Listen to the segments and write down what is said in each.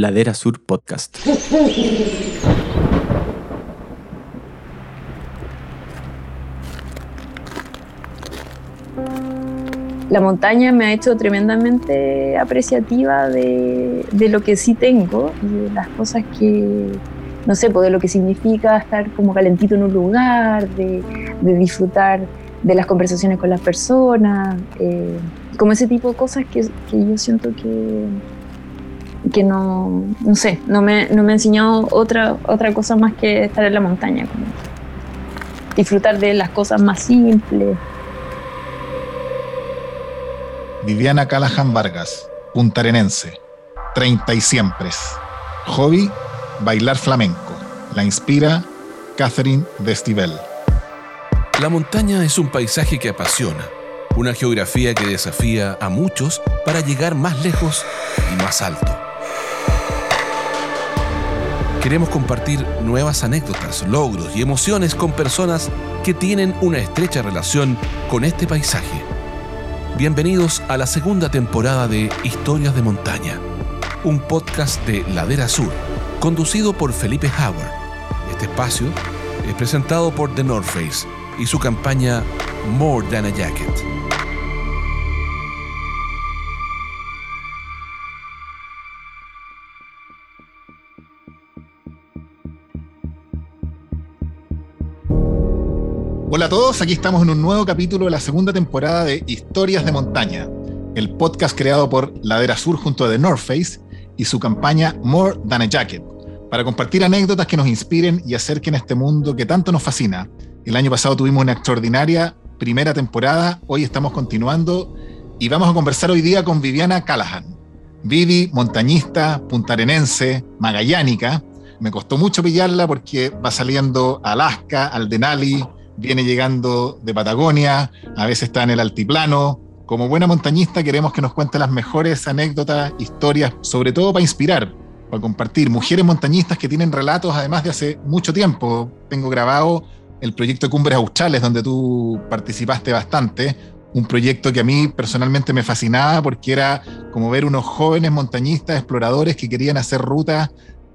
Ladera Sur Podcast. La montaña me ha hecho tremendamente apreciativa de, lo que sí tengo de las cosas que, no sé, pues de lo que significa estar como calentito en un lugar, de, disfrutar de las conversaciones con las personas, eh, como ese tipo de cosas que, yo siento que, que no, no sé, no me, no me ha enseñado otra, otra cosa más que estar en la montaña, como disfrutar de las cosas más simples. Viviana Callahan Vargas, puntarenense, 30 y siempre. Hobby, bailar flamenco. La inspira Catherine Destivell. La montaña es un paisaje que apasiona, una geografía que desafía a muchos para llegar más lejos y más alto. Queremos compartir nuevas anécdotas, logros y emociones con personas que tienen una estrecha relación con este paisaje Bienvenidos a la segunda temporada de Historias de Montaña, un podcast de Ladera Sur, conducido por Felipe Howard. Este espacio es presentado por The North Face y su campaña More Than a Jacket. Hola a todos, aquí estamos en un nuevo capítulo de la segunda temporada de Historias de Montaña, el podcast creado por Ladera Sur junto a The North Face y su campaña More Than a Jacket, para compartir anécdotas que nos inspiren y acerquen a este mundo que tanto nos fascina. El año pasado tuvimos una extraordinaria primera temporada, hoy estamos continuando y vamos a conversar hoy día con Viviana Callahan. Vivi, montañista, puntarenense, magallánica. Me costó mucho pillarla porque va saliendo a Alaska, al Denali, viene llegando de Patagonia, a veces está en el altiplano. Como buena montañista queremos que nos cuente las mejores anécdotas, historias, sobre todo para inspirar, para compartir. Mujeres montañistas que tienen relatos además de hace mucho tiempo. Tengo grabado el proyecto Cumbres Australes, donde tú participaste bastante. Un proyecto que a mí personalmente me fascinaba porque era como ver unos jóvenes montañistas, exploradores que querían hacer rutas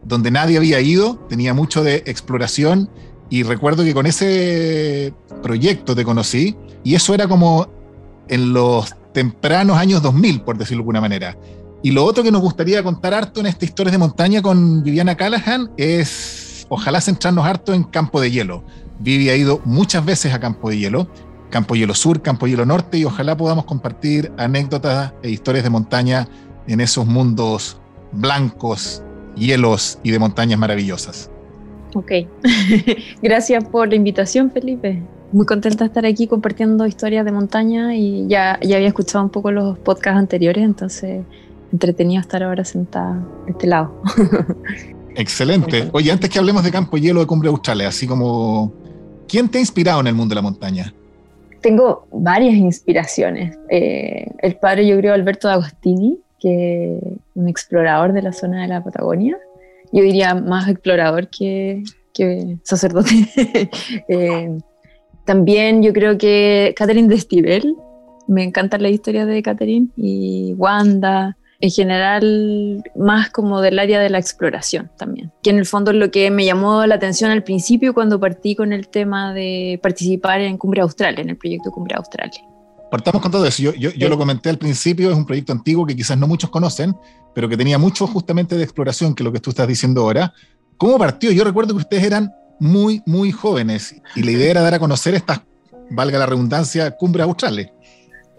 donde nadie había ido, tenía mucho de exploración y recuerdo que con ese proyecto te conocí y eso era como en los tempranos años 2000, por decirlo de alguna manera. Y lo otro que nos gustaría contar harto en esta historia de montaña con Viviana Callahan es, ojalá centrarnos harto en Campo de Hielo. Vivi ha ido muchas veces a Campo de Hielo, Campo Hielo Sur, Campo Hielo Norte, y ojalá podamos compartir anécdotas e historias de montaña en esos mundos blancos, hielos y de montañas maravillosas. Ok, gracias por la invitación, Felipe. Muy contenta de estar aquí compartiendo historias de montaña y ya, ya había escuchado un poco los podcasts anteriores, entonces entretenido estar ahora sentada de este lado. Excelente. Oye, antes que hablemos de Campo Hielo de Cumbre Australes, así como, ¿quién te ha inspirado en el mundo de la montaña? Tengo varias inspiraciones. Eh, el padre, yo creo, Alberto D'Agostini, que es un explorador de la zona de la Patagonia, yo diría más explorador que, sacerdote. Eh, también yo creo que Catherine Destivell, me encanta la historia de Catherine y Wanda, en general más como del área de la exploración también, que en el fondo es lo que me llamó la atención al principio cuando partí con el tema de participar en Cumbre Austral, en el proyecto Cumbre Austral. Partamos con todo eso. Yo, yo, yo, lo comenté al principio, es un proyecto antiguo que quizás no muchos conocen, pero que tenía mucho justamente de exploración, que es lo que tú estás diciendo ahora. ¿Cómo partió? Yo recuerdo que ustedes eran muy, muy jóvenes y la idea era dar a conocer estas, valga la redundancia, cumbres australes.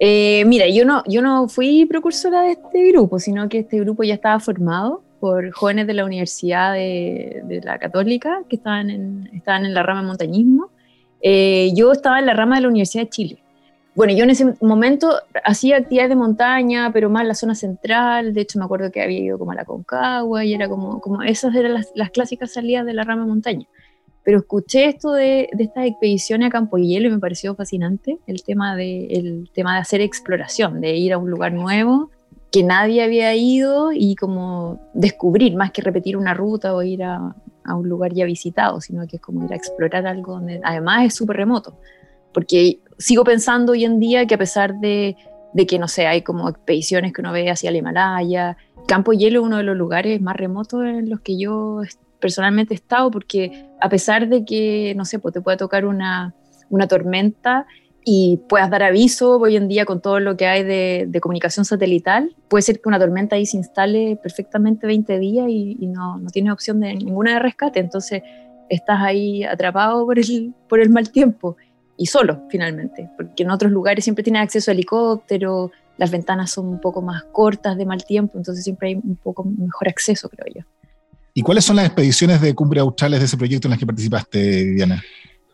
Eh, mira, yo no, yo no fui precursora de este grupo, sino que este grupo ya estaba formado por jóvenes de la Universidad de, de la Católica que estaban en, estaban en la rama de montañismo. Eh, yo estaba en la rama de la Universidad de Chile. Bueno, yo en ese momento hacía actividades de montaña, pero más en la zona central. De hecho, me acuerdo que había ido como a la Concagua y era como, como esas eran las, clásicas salidas de la rama montaña. Pero escuché esto de, de estas expediciones a Campo Hielo y me pareció fascinante el tema, de, el tema de hacer exploración, de ir a un lugar nuevo que nadie había ido y como descubrir, más que repetir una ruta o ir a, a un lugar ya visitado, sino que es como ir a explorar algo donde además es súper remoto. Porque sigo pensando hoy en día que a pesar de que, no sé, hay como expediciones que uno ve hacia el Himalaya. Campo Hielo es uno de los lugares más remotos en los que yo personalmente he estado, porque a pesar de que, no sé, pues te puede tocar una, una tormenta y puedas dar aviso hoy en día con todo lo que hay de, comunicación satelital, puede ser que una tormenta ahí se instale perfectamente 20 días y, y no, no tienes opción de ninguna de rescate, entonces estás ahí atrapado por el, por el mal tiempo y solo finalmente, porque en otros lugares siempre tienes acceso a helicóptero, las ventanas son un poco más cortas de mal tiempo, entonces siempre hay un poco mejor acceso, creo yo. ¿Y cuáles son las expediciones de cumbre australes de ese proyecto en las que participaste, Diana?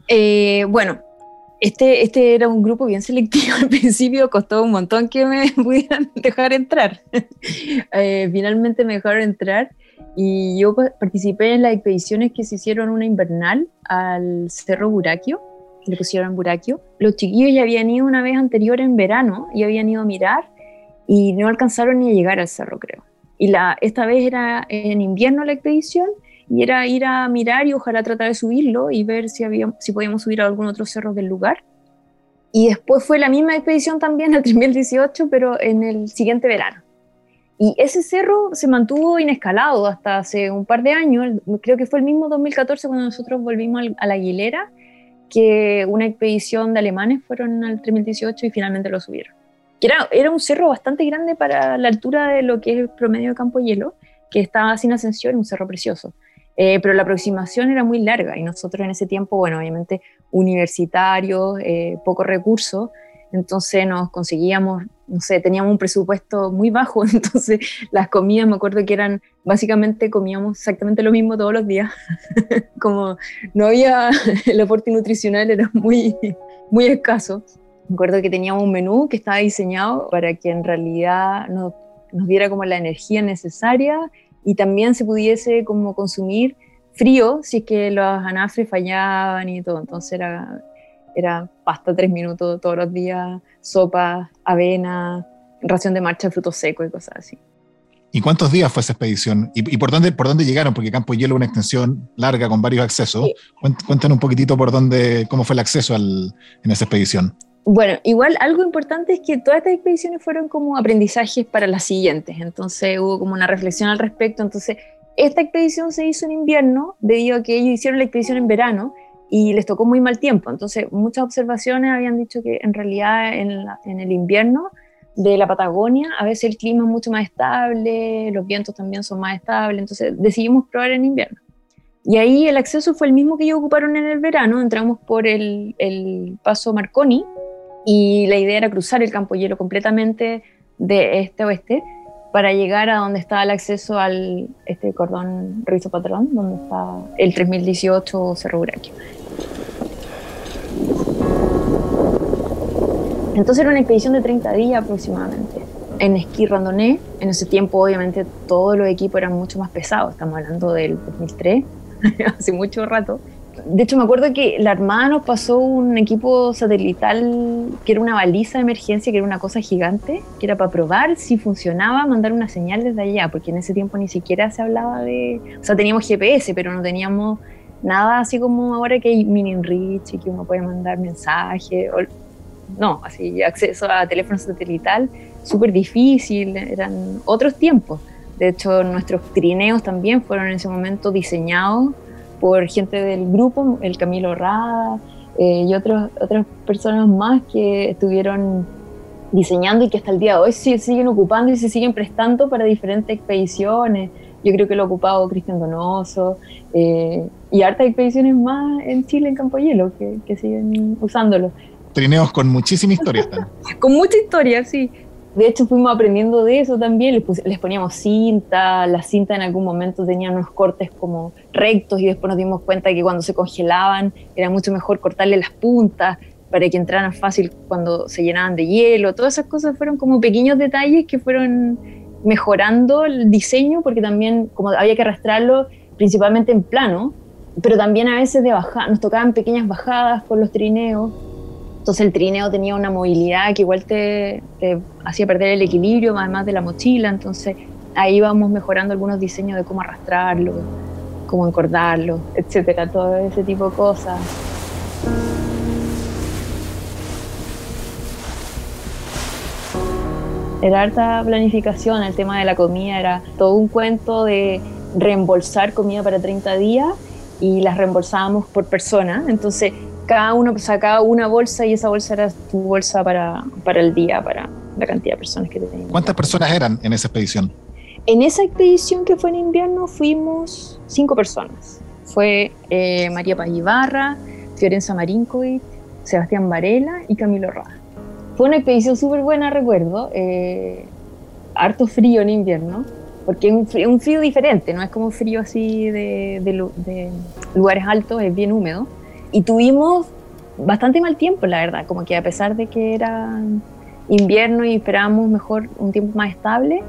Eh, bueno, este, este era un grupo bien selectivo al principio, costó un montón que me pudieran dejar entrar. eh, finalmente me dejaron entrar y yo participé en las expediciones que se hicieron una invernal al Cerro Buraquio, le pusieron Buraquio. Los chiquillos ya habían ido una vez anterior en verano y habían ido a mirar y no alcanzaron ni a llegar al cerro, creo. Y la, esta vez era en invierno la expedición y era ir a mirar y ojalá tratar de subirlo y ver si, había, si podíamos subir a algún otro cerro del lugar. Y después fue la misma expedición también, el 2018, pero en el siguiente verano. Y ese cerro se mantuvo inescalado hasta hace un par de años, creo que fue el mismo 2014 cuando nosotros volvimos a la Aguilera, que una expedición de alemanes fueron al 3018 y finalmente lo subieron. Era, era un cerro bastante grande para la altura de lo que es el promedio de Campo Hielo, que estaba sin ascensión, un cerro precioso. Eh, pero la aproximación era muy larga y nosotros en ese tiempo, bueno, obviamente universitarios, eh, pocos recursos, entonces nos conseguíamos, no sé, teníamos un presupuesto muy bajo, entonces las comidas me acuerdo que eran, básicamente comíamos exactamente lo mismo todos los días, como no había, el aporte nutricional era muy, muy escaso. Me acuerdo que teníamos un menú que estaba diseñado para que en realidad nos, nos diera como la energía necesaria y también se pudiese como consumir frío si es que los anafres fallaban y todo. Entonces era, era pasta tres minutos todos los días, sopa, avena, ración de marcha de frutos secos y cosas así. ¿Y cuántos días fue esa expedición? ¿Y, por, dónde, por dónde llegaron? Porque Campo Hielo es una extensión larga con varios accesos. Cuéntanos un poquitito por dónde, cómo fue el acceso al, en esa expedición. Bueno, igual algo importante es que todas estas expediciones fueron como aprendizajes para las siguientes, entonces hubo como una reflexión al respecto, entonces esta expedición se hizo en invierno debido a que ellos hicieron la expedición en verano y les tocó muy mal tiempo, entonces muchas observaciones habían dicho que en realidad en, en el invierno de la Patagonia a veces el clima es mucho más estable, los vientos también son más estables, entonces decidimos probar en invierno. Y ahí el acceso fue el mismo que ellos ocuparon en el verano, entramos por el, el paso Marconi, y la idea era cruzar el campo hielo completamente de este a oeste para llegar a donde está el acceso al este cordón Rizo Patrón, donde está el 3018 Cerro Buraquio. Entonces era una expedición de 30 días aproximadamente. En esquí randonné, en ese tiempo obviamente todos los equipos eran mucho más pesados, estamos hablando del 2003, hace mucho rato, de hecho, me acuerdo que la Armada nos pasó un equipo satelital que era una baliza de emergencia, que era una cosa gigante, que era para probar si funcionaba mandar una señal desde allá, porque en ese tiempo ni siquiera se hablaba de. O sea, teníamos GPS, pero no teníamos nada así como ahora que hay mini reach y que uno puede mandar mensajes. no, así, acceso a teléfono satelital, súper difícil, eran otros tiempos. De hecho, nuestros trineos también fueron en ese momento diseñados por gente del grupo, el Camilo Rada eh, y otros, otras personas más que estuvieron diseñando y que hasta el día de hoy sí, siguen ocupando y se siguen prestando para diferentes expediciones. Yo creo que lo ha ocupado Cristian Donoso eh, y hartas expediciones más en Chile, en Campo Hielo, que, que siguen usándolo. Trineos con muchísima historia. con mucha historia, sí de hecho fuimos aprendiendo de eso también, les, poníamos cinta, la cinta en algún momento tenía unos cortes como rectos y después nos dimos cuenta que cuando se congelaban era mucho mejor cortarle las puntas para que entraran fácil cuando se llenaban de hielo, todas esas cosas fueron como pequeños detalles que fueron mejorando el diseño porque también como había que arrastrarlo principalmente en plano, pero también a veces de bajar, nos tocaban pequeñas bajadas con los trineos entonces el trineo tenía una movilidad que igual te, hacía perder el equilibrio, además de la mochila. Entonces ahí vamos mejorando algunos diseños de cómo arrastrarlo, cómo encordarlo, etcétera, todo ese tipo de cosas. Era harta planificación, el tema de la comida era todo un cuento de reembolsar comida para 30 días y las reembolsábamos por persona. Entonces, cada uno sacaba una bolsa y esa bolsa era tu bolsa para, para el día, para la cantidad de personas que teníamos. ¿Cuántas personas eran en esa expedición? En esa expedición que fue en invierno fuimos cinco personas. Fue eh, María Paz Ibarra, Fiorenza Marinkovic, Sebastián Varela y Camilo Rojas. Fue una expedición súper buena, recuerdo. Eh, harto frío en invierno, porque es un frío, un frío, diferente, no es como frío así de, de, lugares altos, es bien húmedo. Y tuvimos bastante mal tiempo, la verdad, como que a pesar de que era invierno y esperábamos mejor un tiempo más estable,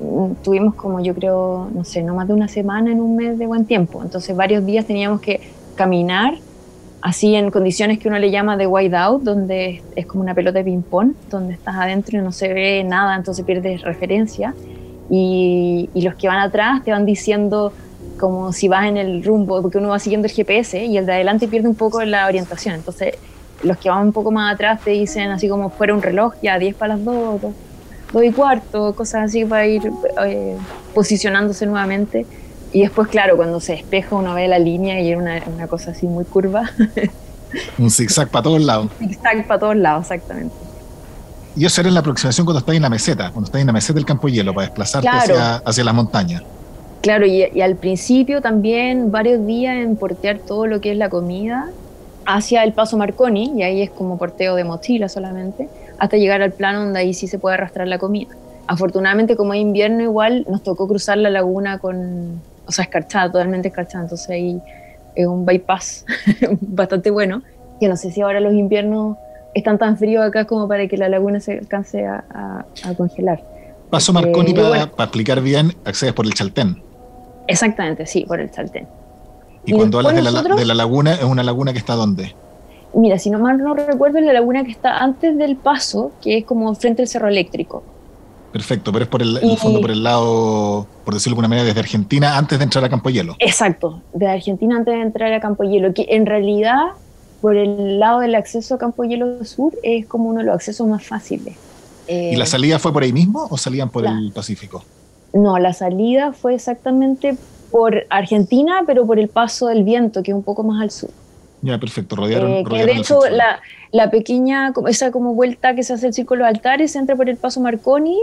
mm, tuvimos como yo creo, no sé, no más de una semana en un mes de buen tiempo. Entonces varios días teníamos que caminar así en condiciones que uno le llama de white out, donde es como una pelota de ping-pong, donde estás adentro y no se ve nada, entonces pierdes referencia. Y, los que van atrás te van diciendo como si vas en el rumbo, porque uno va siguiendo el GPS y el de adelante pierde un poco la orientación. Entonces, los que van un poco más atrás te dicen así como fuera un reloj, ya 10 para las 2, 2, y cuarto, cosas así para ir eh, posicionándose nuevamente. Y después, claro, cuando se despeja uno ve la línea y era una, una cosa así muy curva. Un zigzag para todos lados. Un zigzag para todos lados, exactamente. Y eso era en la aproximación cuando estáis en la meseta, cuando estáis en la meseta del campo hielo, para desplazarte hacia, hacia la montaña. Claro, y, y, al principio también varios días en portear todo lo que es la comida hacia el paso Marconi, y ahí es como porteo de mochila solamente, hasta llegar al plano donde ahí sí se puede arrastrar la comida. Afortunadamente, como es invierno, igual nos tocó cruzar la laguna con, o sea, escarchada, totalmente escarchada, entonces ahí es un bypass bastante bueno, que no sé si ahora los inviernos están tan fríos acá como para que la laguna se alcance a, congelar. Paso Marconi, para, explicar bien, accedes por el Chaltén. Exactamente, sí, por el Chaltén. Y, cuando hablas de, la, de la laguna, ¿es una laguna que está dónde? Mira, si no mal no recuerdo, es la laguna que está antes del paso, que es como frente al cerro eléctrico. Perfecto, pero es por el, fondo por el lado, por decirlo de alguna manera, desde Argentina antes de entrar a Campo Hielo. Exacto, desde Argentina antes de entrar a Campo Hielo, que en realidad por el lado del acceso a Campo Hielo Sur es como uno de los accesos más fáciles. ¿Y la eh, salida fue por ahí mismo o salían por el Pacífico? No, la salida fue exactamente por Argentina, pero por el paso del viento, que es un poco más al sur. Ya, perfecto, rodearon. Eh, que de hecho, la, la, pequeña, esa como vuelta que se hace el círculo de altares, entra por el paso Marconi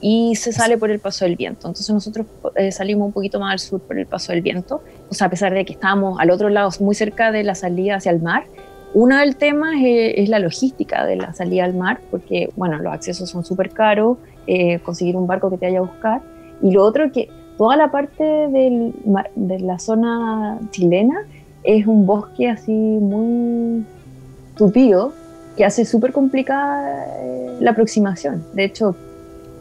y se sale por el paso del viento. Entonces nosotros eh, salimos un poquito más al sur por el paso del viento, o sea, a pesar de que estábamos al otro lado, muy cerca de la salida hacia el mar. Uno del tema es, la logística de la salida al mar, porque, bueno, los accesos son súper caros, eh, conseguir un barco que te vaya a buscar. Y lo otro que toda la parte del, de la zona chilena es un bosque así muy tupido que hace súper complicada eh, la aproximación. De hecho,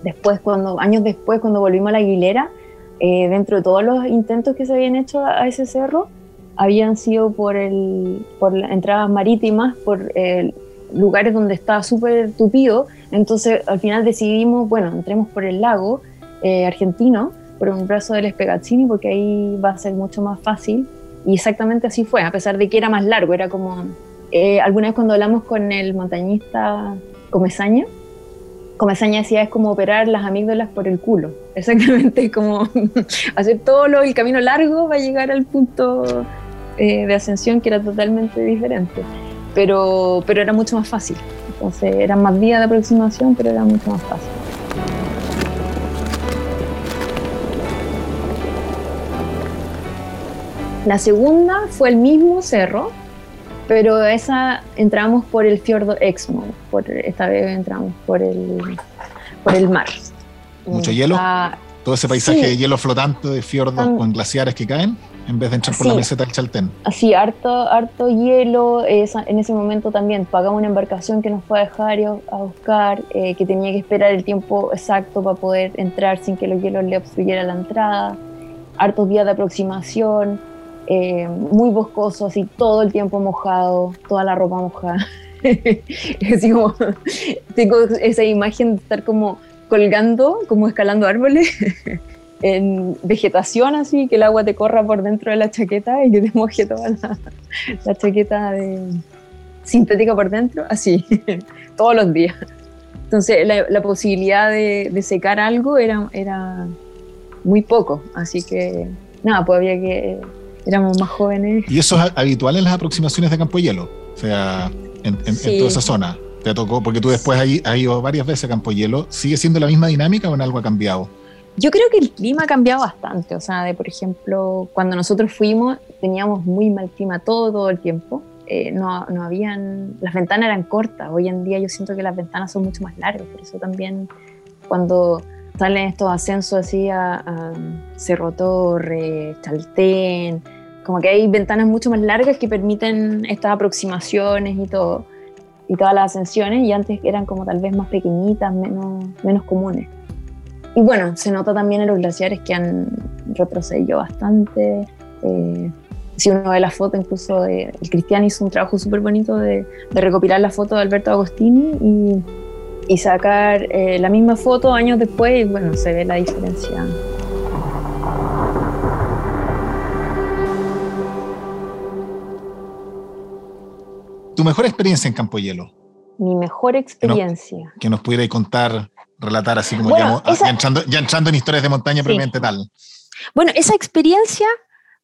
después, cuando, años después, cuando volvimos a la Aguilera, eh, dentro de todos los intentos que se habían hecho a, ese cerro, habían sido por, el, por las entradas marítimas, por eh, lugares donde estaba súper tupido. Entonces, al final decidimos, bueno, entremos por el lago eh, argentino, por un brazo del Espegazzini, porque ahí va a ser mucho más fácil. Y exactamente así fue, a pesar de que era más largo, era como... alguna vez cuando hablamos con el montañista Comesaña, Comesaña decía es como operar las amígdalas por el culo. Exactamente, como hacer todo lo, el camino largo para llegar al punto eh, de ascensión que era totalmente diferente. Pero, pero era mucho más fácil. Entonces eran más días de aproximación, pero era mucho más fácil. La segunda fue el mismo cerro, pero esa entramos por el fiordo Exmo, por, esta vez entramos por el, por el mar. ¿Mucho hielo? Todo ese paisaje de hielo flotante, de fiordos con glaciares que caen, en vez de entrar por la meseta del Chaltén. Así, harto, harto hielo. en ese momento también pagamos una embarcación que nos fue a dejar y a, buscar, eh, que tenía que esperar el tiempo exacto para poder entrar sin que los hielos le obstruyeran la entrada. Hartos días de aproximación eh, muy boscoso, así todo el tiempo mojado, toda la ropa mojada. tengo esa imagen de estar como colgando, como escalando árboles, en vegetación así, que el agua te corra por dentro de la chaqueta y que te moje toda la, chaqueta de, sintética por dentro, así, todos los días. Entonces la, posibilidad de, secar algo era, era muy poco, así que nada, pues había que, éramos más jóvenes. ¿Y eso es habitual en las aproximaciones de Campo Hielo? O sea, en, toda esa zona. ¿Te tocó? Porque tú después has ido varias veces a Campo Hielo. ¿Sigue siendo la misma dinámica o en algo ha cambiado? Yo creo que el clima ha cambiado bastante. O sea, de por ejemplo, cuando nosotros fuimos, teníamos muy mal clima todo, el tiempo. Eh, no, no, habían, las ventanas eran cortas. Hoy en día yo siento que las ventanas son mucho más largas. Por eso también cuando salen estos ascensos así a, Cerro Torre, Chaltén, como que hay ventanas mucho más largas que permiten estas aproximaciones y todo, y todas las ascensiones, y antes eran como tal vez más pequeñitas, menos, menos comunes. Y bueno, se nota también en los glaciares que han retrocedido bastante. Eh, si uno ve la foto, incluso el Cristian hizo un trabajo súper bonito de, de, recopilar la foto de Alberto Agostini y y sacar eh, la misma foto años después y bueno, se ve la diferencia. ¿Tu mejor experiencia en Campo Hielo? Mi mejor experiencia. Que nos, pudiera contar, relatar así como ya, entrando, en historias de montaña sí. tal. Bueno, esa experiencia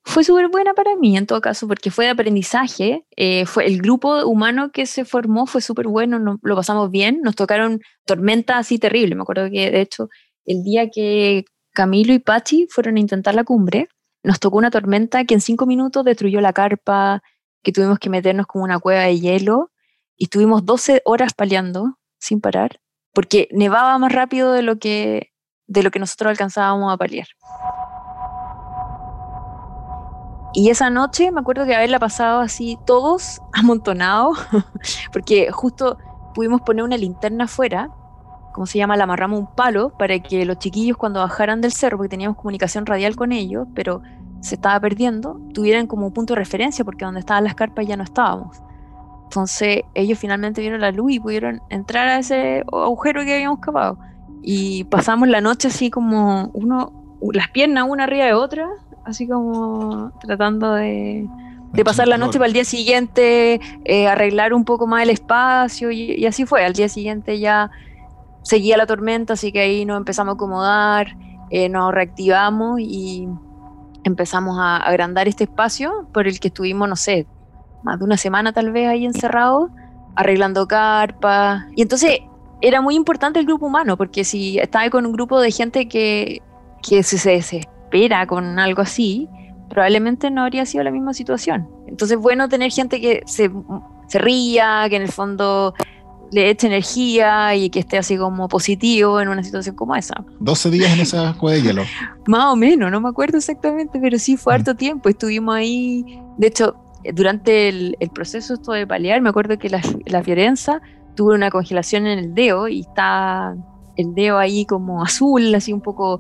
fue súper buena para mí en todo caso, porque fue de aprendizaje, eh, fue el grupo humano que se formó fue súper bueno, lo pasamos bien, nos tocaron tormentas así terribles, me acuerdo que de hecho el día que Camilo y Pachi fueron a intentar la cumbre, nos tocó una tormenta que en cinco minutos destruyó la carpa, tuvimos que meternos como una cueva de hielo y estuvimos 12 horas paleando sin parar, porque nevaba más rápido de lo que, de lo que nosotros alcanzábamos a paliar. Y esa noche me acuerdo que haberla pasado así todos amontonados, porque justo pudimos poner una linterna afuera, como se llama, la amarramos un palo para que los chiquillos cuando bajaran del cerro, porque teníamos comunicación radial con ellos, pero se estaba perdiendo, tuvieran como un punto de referencia, porque donde estaban las carpas ya no estábamos. Entonces ellos finalmente vieron la luz y pudieron entrar a ese agujero que habíamos cavado. Y pasamos la noche así como uno, las piernas una arriba de otra, así como tratando de, pasar la noche para el día siguiente, eh, arreglar un poco más el espacio y, así fue. Al día siguiente ya seguía la tormenta, así que ahí nos empezamos a acomodar, eh, nos reactivamos y empezamos a agrandar este espacio por el que estuvimos, no sé, más de una semana tal vez ahí encerrados, arreglando carpas. Y entonces era muy importante el grupo humano, porque si estaba con un grupo de gente que, que se, se, espera con algo así, probablemente no habría sido la misma situación. Entonces, bueno tener gente que se, se ría, que en el fondo le eche energía y que esté así como positivo en una situación como esa. 12 días en esa cueva de hielo. Más o menos, no me acuerdo exactamente, pero sí fue mm. harto tiempo. Estuvimos ahí, de hecho, durante el, el proceso esto de palear, me acuerdo que la, la Fiorenza tuvo una congelación en el dedo y está el dedo ahí como azul, así un poco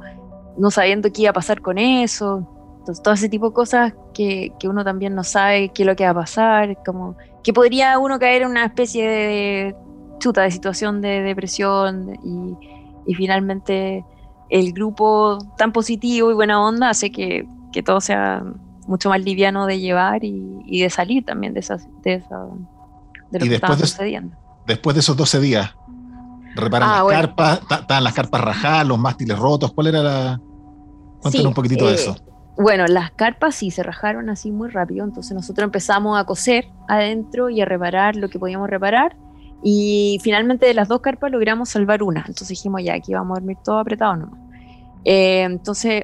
no sabiendo qué iba a pasar con eso. Entonces, todo ese tipo de cosas que, que, uno también no sabe qué es lo que va a pasar, como que podría uno caer en una especie de chuta de situación de depresión y, y finalmente el grupo tan positivo y buena onda hace que, que todo sea mucho más liviano de llevar y, y de salir también de, esas, de, esa, de lo que estaba sucediendo. Después de esos 12 días, reparan ah, las carpas, estaban las carpas rajadas, los mástiles rotos, ¿cuál era la...? Cuéntanos un poquitito de eso. Eh, bueno, las carpas sí se rajaron así muy rápido, entonces nosotros empezamos a coser adentro y a reparar lo que podíamos reparar y finalmente de las dos carpas logramos salvar una, entonces dijimos ya, aquí vamos a dormir todo apretado nomás. Eh, entonces,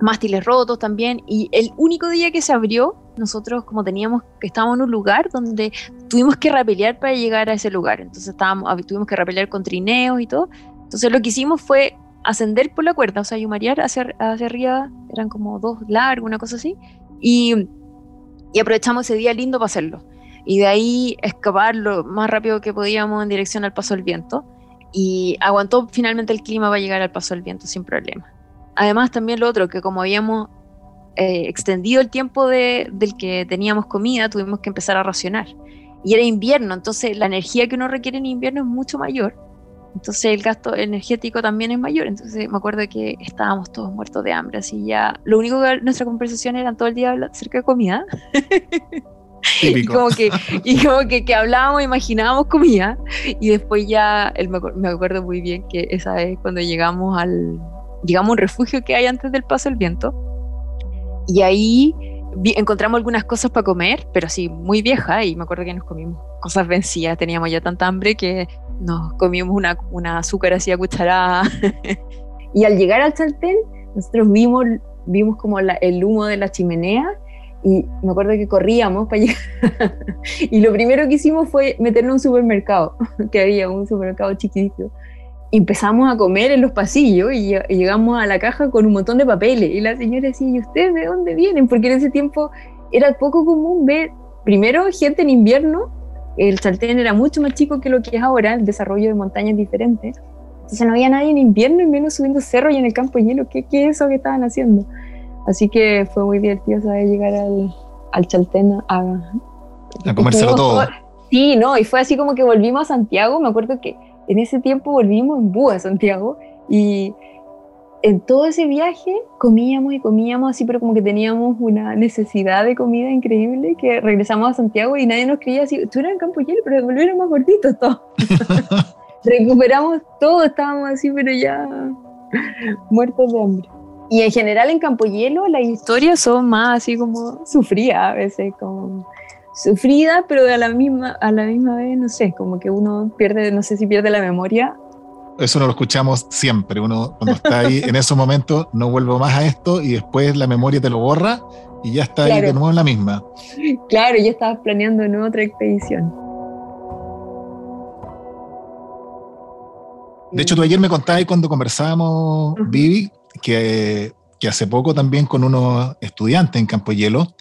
mástiles rotos también. Y el único día que se abrió, nosotros como teníamos, que estábamos en un lugar donde tuvimos que rapelear para llegar a ese lugar, entonces estábamos, tuvimos que rapelear con trineos y todo, entonces lo que hicimos fue ascender por la cuerda, o sea, y marear hacia, hacia arriba, eran como dos largos, una cosa así, y, y aprovechamos ese día lindo para hacerlo. Y de ahí escapar lo más rápido que podíamos en dirección al paso del viento. Y aguantó finalmente el clima para llegar al paso del viento sin problema. Además, también lo otro, que como habíamos eh, extendido el tiempo de, del que teníamos comida, tuvimos que empezar a racionar. Y era invierno, entonces la energía que uno requiere en invierno es mucho mayor. Entonces el gasto energético también es mayor. Entonces me acuerdo que estábamos todos muertos de hambre. Así ya, lo único que nuestra conversación era todo el día acerca de comida. y como que, y como que, que hablábamos, imaginábamos comida, y después ya, él me, acuerdo muy bien que esa vez cuando llegamos al, llegamos a un refugio que hay antes del paso del viento, y ahí encontramos algunas cosas para comer, pero sí, muy vieja, y me acuerdo que nos comimos cosas vencidas, teníamos ya tanta hambre que nos comimos una, una azúcar así a cucharada. y al llegar al Chaltén, nosotros vimos, vimos como el humo de la chimenea y me acuerdo que corríamos para llegar. y lo primero que hicimos fue meternos en un supermercado, que había un supermercado chiquitito. Y empezamos a comer en los pasillos y, llegamos a la caja con un montón de papeles. Y la señora decía, ¿y ustedes de dónde vienen? Porque en ese tiempo era poco común ver, primero, gente en invierno. El Chaltén era mucho más chico que lo que es ahora, el desarrollo de montañas diferentes. Entonces no había nadie en invierno y menos subiendo cerro y en el campo hielo. ¿Qué, qué es eso que estaban haciendo? Así que fue muy divertido saber llegar al, al Chaltén a, a comérselo todo. Sí, no, y fue así como que volvimos a Santiago. Me acuerdo que en ese tiempo volvimos en búho a Santiago y en todo ese viaje comíamos y comíamos así, pero como que teníamos una necesidad de comida increíble que regresamos a Santiago y nadie nos creía así, tú eras en Campo Hielo, pero volvieron más gorditos todos. Recuperamos todo, estábamos así, pero ya muertos de hambre. Y en general en Campo Hielo las historias son más así como sufridas a veces, como sufridas, pero a la misma, a la misma vez, no sé, como que uno pierde, no sé si pierde la memoria. Eso no lo escuchamos siempre, uno cuando está ahí en esos momentos, no vuelvo más a esto y después la memoria te lo borra y ya está ahí de nuevo en la misma. Claro, ya estabas planeando en otra expedición. De hecho, tú ayer me contabas cuando conversábamos, Vivi, que, que, hace poco también con unos estudiantes en Campo Hielo,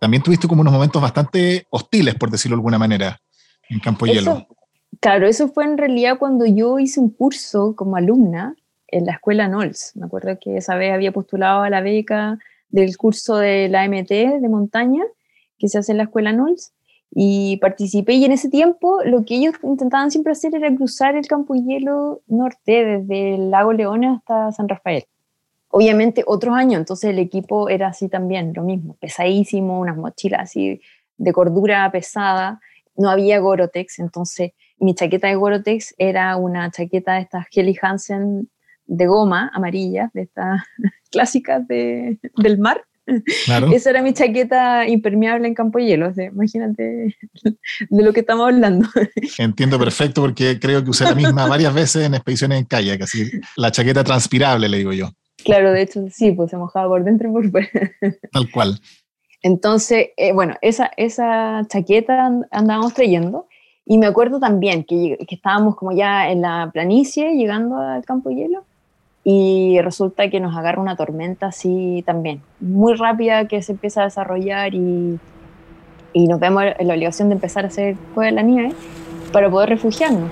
también tuviste como unos momentos bastante hostiles, por decirlo de alguna manera, en Campo Hielo. Claro, eso fue en realidad cuando yo hice un curso como alumna en la escuela NOLS. Me acuerdo que esa vez había postulado a la beca del curso de la MT de montaña que se hace en la escuela NOLS y participé y en ese tiempo lo que ellos intentaban siempre hacer era cruzar el campo hielo norte desde el lago Leones hasta San Rafael obviamente otros años, entonces el equipo era así también, lo mismo, pesadísimo, unas mochilas así de cordura pesada, no había Gorotex, entonces mi chaqueta de Gorotex era una chaqueta de estas Helly Hansen de goma amarilla, de estas clásicas de, del mar. Esa era mi chaqueta impermeable en campo hielo, imagínate de lo que estamos hablando. Entiendo perfecto porque creo que usé la misma varias veces en expediciones en kayak, así la chaqueta transpirable le digo yo. Claro, de hecho sí, pues se mojaba por dentro y por fuera. Tal cual. Entonces, eh, bueno, esa, esa chaqueta andábamos trayendo y me acuerdo también que, que, estábamos como ya en la planicie llegando al campo de hielo y resulta que nos agarra una tormenta así también, muy rápida que se empieza a desarrollar y, y nos vemos en la obligación de empezar a hacer cueva de la nieve para poder refugiarnos.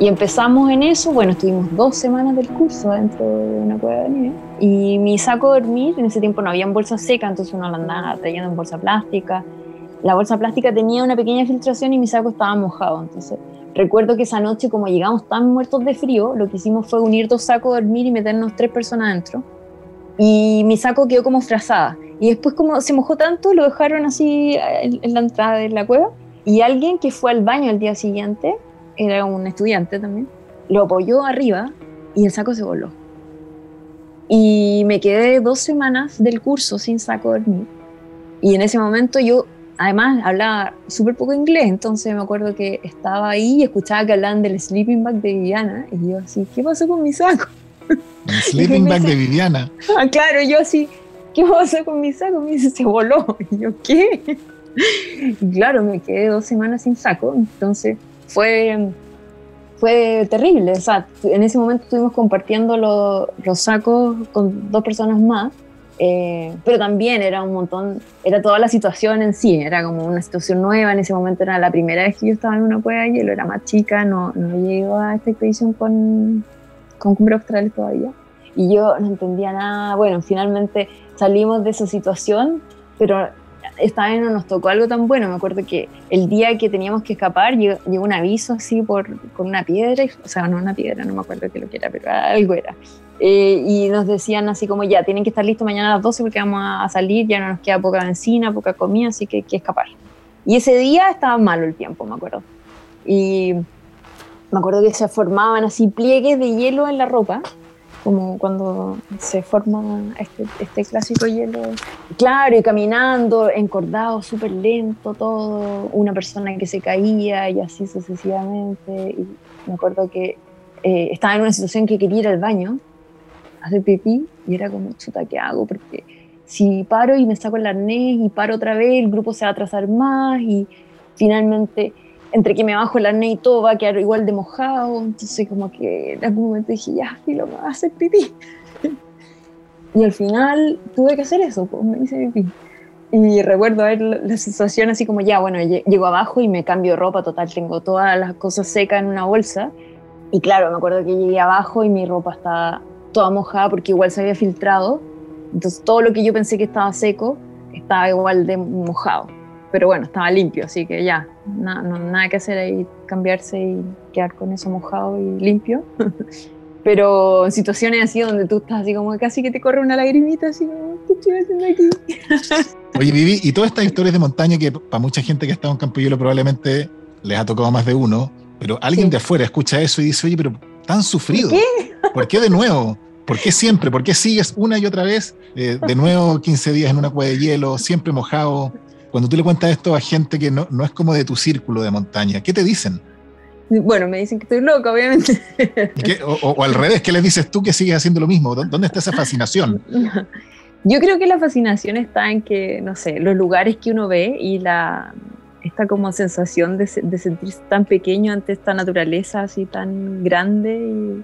Y empezamos en eso, bueno, estuvimos dos semanas del curso dentro de una cueva de nieve. Y mi saco de dormir, en ese tiempo no había bolsa seca, entonces uno la andaba trayendo en bolsa plástica. La bolsa plástica tenía una pequeña filtración y mi saco estaba mojado. Entonces recuerdo que esa noche, como llegamos tan muertos de frío, lo que hicimos fue unir dos sacos de dormir y meternos tres personas dentro. Y mi saco quedó como frazada. Y después como se mojó tanto, lo dejaron así en la entrada de la cueva. Y alguien que fue al baño al día siguiente era un estudiante también, lo apoyó arriba y el saco se voló. Y me quedé dos semanas del curso sin saco de dormir. Y en ese momento yo, además, hablaba súper poco inglés, entonces me acuerdo que estaba ahí y escuchaba que hablaban del sleeping bag de Viviana. Y yo así, ¿qué pasó con mi saco? El sleeping bag de Viviana. Ah, claro, yo así, ¿qué pasó con mi saco? Me dice, se voló. Y yo, ¿qué? Y claro, me quedé dos semanas sin saco, entonces fue, fue terrible. O sea, en ese momento estuvimos compartiendo los sacos con dos personas más, eh, pero también era un montón, era toda la situación en sí, era como una situación nueva. En ese momento era la primera vez que yo estaba en una cueva y él era más chica, no, no llegó a esta expedición con, con Cumbre Australes todavía. Y yo no entendía nada. Bueno, finalmente salimos de esa situación, pero esta vez no nos tocó algo tan bueno. Me acuerdo que el día que teníamos que escapar llegó, un aviso así por, con una piedra, o sea, no una piedra, no me acuerdo qué lo que era, pero algo era. Eh, y nos decían así como ya, tienen que estar listos mañana a las 12 porque vamos a salir, ya no nos queda poca benzina, poca comida, así que hay que escapar. Y ese día estaba malo el tiempo, me acuerdo. Y me acuerdo que se formaban así pliegues de hielo en la ropa como cuando se forma este, este, clásico hielo. Claro, y caminando, encordado, súper lento todo, una persona que se caía y así sucesivamente. Me acuerdo que eh, estaba en una situación que quería ir al baño, hacer pipí, y era como, chuta, ¿qué hago? Porque si paro y me saco el arnés y paro otra vez, el grupo se va a atrasar más y finalmente entre que me bajo el arnés y todo va a quedar igual de mojado, entonces como que en algún momento dije, ya, lo me va a hacer pipí. y al final tuve que hacer eso, pues me hice pipí. Y recuerdo ver la sensación así como, ya, bueno, llego abajo y me cambio ropa, total, tengo todas las cosas secas en una bolsa. Y claro, me acuerdo que llegué abajo y mi ropa estaba toda mojada porque igual se había filtrado. Entonces todo lo que yo pensé que estaba seco estaba igual de mojado pero bueno, estaba limpio, así que ya, nada que hacer ahí, cambiarse y quedar con eso mojado y limpio. pero en situaciones así donde tú estás así como casi que te corre una lagrimita, así como, ¿qué estoy haciendo aquí? Oye, Vivi, y todas estas historias de montaña que para mucha gente que ha estado en Campo Hielo probablemente les ha tocado más de uno, pero alguien de afuera escucha eso y dice, oye, pero tan sufrido. ¿Por qué? ¿Por qué de nuevo? ¿Por qué siempre? ¿Por qué sigues una y otra vez? Eh, de nuevo 15 días en una cueva de hielo, siempre mojado. Cuando tú le cuentas esto a gente que no, no es como de tu círculo de montaña, ¿qué te dicen? Bueno, me dicen que estoy loca, obviamente. O, al revés, ¿qué les dices tú que sigues haciendo lo mismo? ¿Dónde está esa fascinación? Yo creo que la fascinación está en que, no sé, los lugares que uno ve y la, esta como sensación de, de sentirse tan pequeño ante esta naturaleza así tan grande y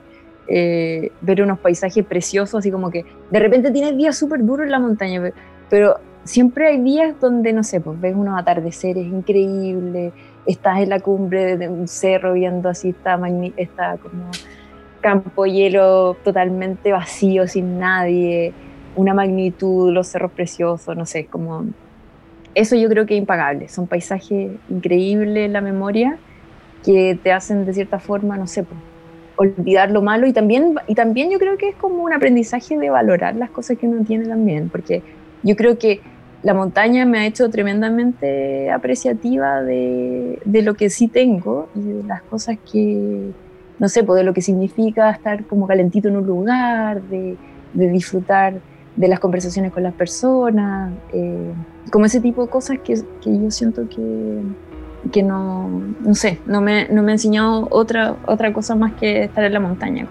eh, ver unos paisajes preciosos, así como que de repente tienes días súper duros en la montaña, pero siempre hay días donde, no sé, pues ves unos atardeceres increíbles, estás en la cumbre de un cerro viendo así está esta como campo hielo totalmente vacío, sin nadie, una magnitud, los cerros preciosos, no sé, como... Eso yo creo que es impagable, son paisajes increíbles en la memoria que te hacen de cierta forma, no sé, pues, olvidar lo malo y también, y también yo creo que es como un aprendizaje de valorar las cosas que uno tiene también, porque yo creo que la montaña me ha hecho tremendamente apreciativa de, lo que sí tengo y de las cosas que, no sé, pues de lo que significa estar como calentito en un lugar, de, disfrutar de las conversaciones con las personas, eh, como ese tipo de cosas que, yo siento que, que no, no sé, no me, no me ha enseñado otra, otra cosa más que estar en la montaña,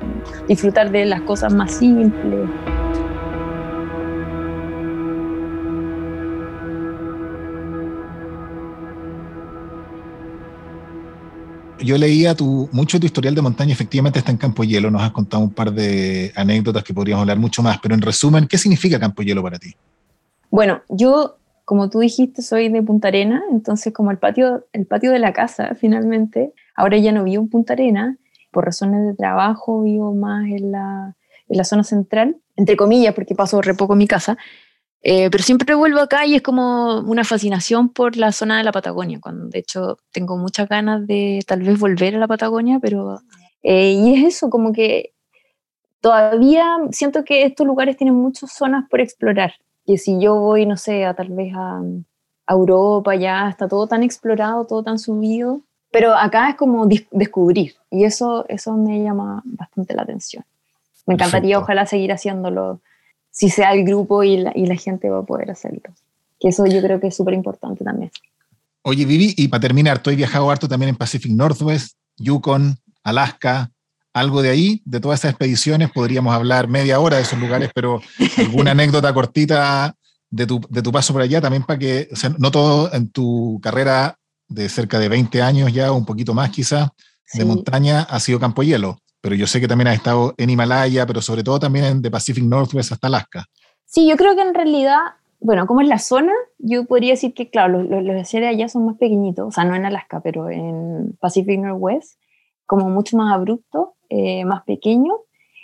disfrutar de las cosas más simples. Yo leía tu, mucho tu historial de montaña, efectivamente está en Campo Hielo, nos has contado un par de anécdotas que podríamos hablar mucho más, pero en resumen, ¿qué significa Campo Hielo para ti? Bueno, yo, como tú dijiste, soy de Punta Arena, entonces como el patio, el patio de la casa, finalmente, ahora ya no vivo en Punta Arena, por razones de trabajo vivo más en la, en la zona central, entre comillas, porque paso re poco mi casa, eh, pero siempre vuelvo acá y es como una fascinación por la zona de la Patagonia, cuando de hecho tengo muchas ganas de tal vez volver a la Patagonia, pero... Eh, y es eso, como que todavía siento que estos lugares tienen muchas zonas por explorar, que si yo voy, no sé, a tal vez a, Europa, ya está todo tan explorado, todo tan subido, pero acá es como descubrir y eso, eso me llama bastante la atención. Me encantaría, ojalá, seguir haciéndolo si sea el grupo y la, y la gente va a poder hacerlo. Que eso yo creo que es súper importante también. Oye, Vivi, y para terminar, tú has viajado harto también en Pacific Northwest, Yukon, Alaska, algo de ahí, de todas esas expediciones, podríamos hablar media hora de esos lugares, pero alguna anécdota cortita de tu, de tu paso por allá, también para que, o sea, no todo en tu carrera de cerca de 20 años ya, un poquito más quizás, de montaña, ha sido campo hielo pero yo sé que también has estado en Himalaya, pero sobre todo también en de Pacific Northwest hasta Alaska. Sí, yo creo que en realidad, bueno, como es la zona, yo podría decir que, claro, los, los allá son más pequeñitos, o sea, no en Alaska, pero en Pacific Northwest, como mucho más abrupto, eh, más pequeño,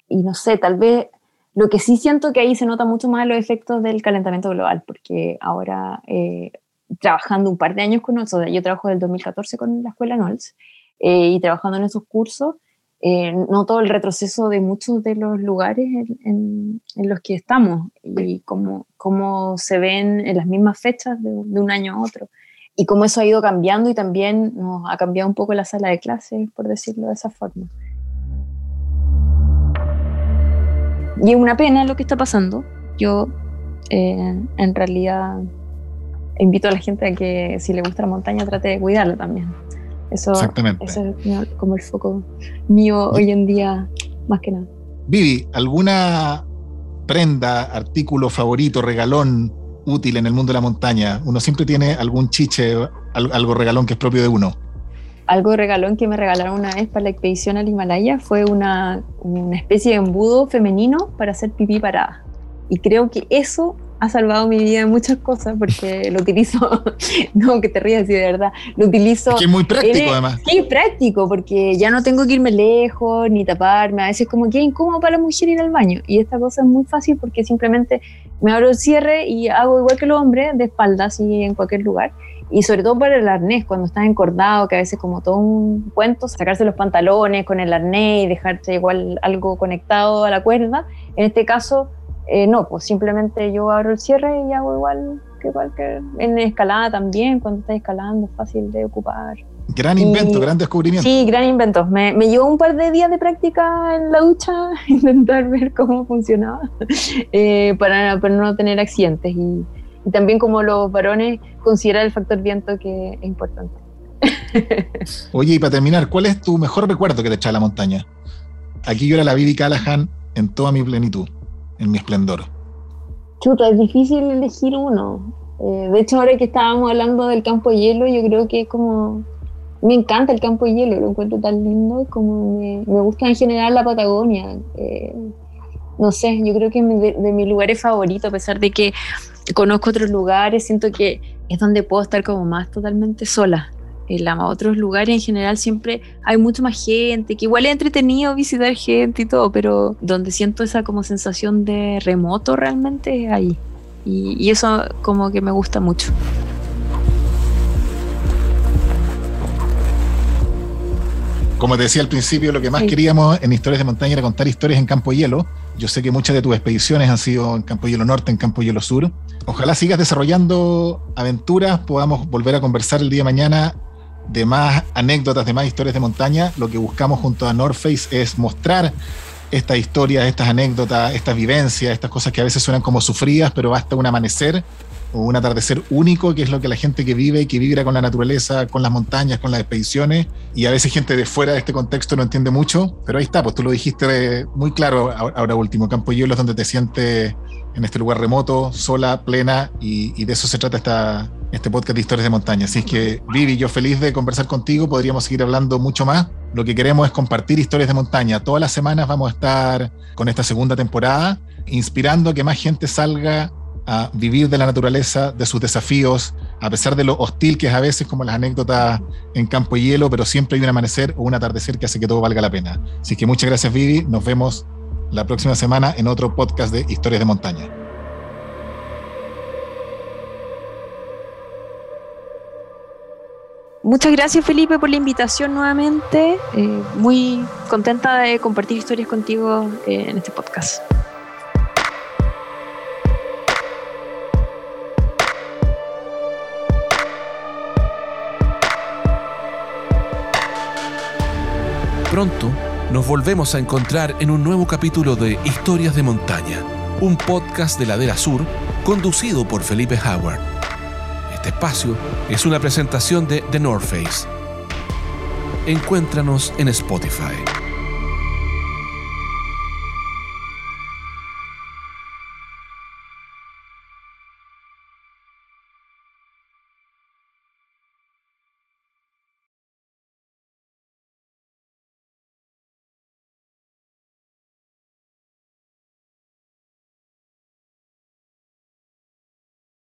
y no sé, tal vez lo que sí siento que ahí se nota mucho más los efectos del calentamiento global, porque ahora eh, trabajando un par de años con nosotros. Yo trabajo desde el 2014 con la escuela NOLS eh, y trabajando en esos cursos, eh, noto el retroceso de muchos de los lugares en, en, los que estamos y cómo, cómo, se ven en las mismas fechas de, de, un año a otro. Y cómo eso ha ido cambiando y también nos ha cambiado un poco la sala de clases, por decirlo de esa forma. Y es una pena lo que está pasando. Yo, eh, en realidad, invito a la gente a que si le gusta la montaña trate de cuidarla también. Eso, Exactamente. eso es como el foco mío hoy en día, más que nada. Vivi, ¿alguna prenda, artículo favorito, regalón útil en el mundo de la montaña? Uno siempre tiene algún chiche, algo regalón que es propio de uno. Algo regalón que me regalaron una vez para la expedición al Himalaya fue una, una especie de embudo femenino para hacer pipí parada. Y creo que eso ha salvado mi vida en muchas cosas porque lo utilizo, no que te rías, sí, de verdad, lo utilizo. Es que es muy práctico además. Sí, práctico porque ya no tengo que irme lejos ni taparme, a veces como que es incómodo para la mujer ir al baño y esta cosa es muy fácil porque simplemente me abro el cierre y hago igual que los hombres, de espaldas y en cualquier lugar. Y sobre todo para el arnés, cuando estás encordado, que a veces como todo un cuento, sacarse los pantalones con el arnés y dejarte igual algo conectado a la cuerda. En este caso, eh, no, pues simplemente yo abro el cierre y hago igual que igual que en escalada también, cuando estás escalando es fácil de ocupar. Gran invento, y, gran descubrimiento. Sí, gran invento. Me, me, llevó un par de días de práctica en la ducha, intentar ver cómo funcionaba eh, para, para, no tener accidentes. Y, y, también como los varones considerar el factor viento que es importante. Oye, y para terminar, ¿cuál es tu mejor recuerdo que te echa a la montaña? Aquí yo era la Vivi Callahan en toda mi plenitud en mi esplendor? Chuta, es difícil elegir uno. Eh, de hecho, ahora que estábamos hablando del campo de hielo, yo creo que es como... Me encanta el campo de hielo, lo encuentro tan lindo, como me, gusta en general la Patagonia. Eh, no sé, yo creo que es de, de mis lugares favoritos, a pesar de que conozco otros lugares, siento que es donde puedo estar como más totalmente sola en la, otros lugares en general siempre hay mucha más gente, que igual es entretenido visitar gente y todo, pero donde siento esa como sensación de remoto realmente es ahí. Y, y eso como que me gusta mucho. Como te decía al principio, lo que más sí. queríamos en Historias de Montaña era contar historias en Campo Hielo. Yo sé que muchas de tus expediciones han sido en Campo Hielo Norte, en Campo Hielo Sur. Ojalá sigas desarrollando aventuras, podamos volver a conversar el día de mañana de más anécdotas, de más historias de montaña. Lo que buscamos junto a North Face es mostrar estas historias, estas anécdotas, estas vivencias, estas cosas que a veces suenan como sufridas, pero basta un amanecer o un atardecer único, que es lo que la gente que vive y que vibra con la naturaleza, con las montañas, con las expediciones, y a veces gente de fuera de este contexto no entiende mucho, pero ahí está, pues tú lo dijiste muy claro ahora último, Campo Hielo es donde te sientes en este lugar remoto, sola, plena, y, y de eso se trata esta, este podcast de historias de montaña. Así que, Vivi, yo feliz de conversar contigo, podríamos seguir hablando mucho más. Lo que queremos es compartir historias de montaña. Todas las semanas vamos a estar con esta segunda temporada, inspirando a que más gente salga a vivir de la naturaleza, de sus desafíos, a pesar de lo hostil que es a veces, como las anécdotas en campo y hielo, pero siempre hay un amanecer o un atardecer que hace que todo valga la pena. Así que muchas gracias, Vivi. Nos vemos la próxima semana en otro podcast de Historias de Montaña. Muchas gracias Felipe por la invitación nuevamente. Eh, muy contenta de compartir historias contigo eh, en este podcast. Pronto nos volvemos a encontrar en un nuevo capítulo de Historias de Montaña, un podcast de Ladera Sur conducido por Felipe Howard. Este espacio es una presentación de The North Face. Encuéntranos en Spotify.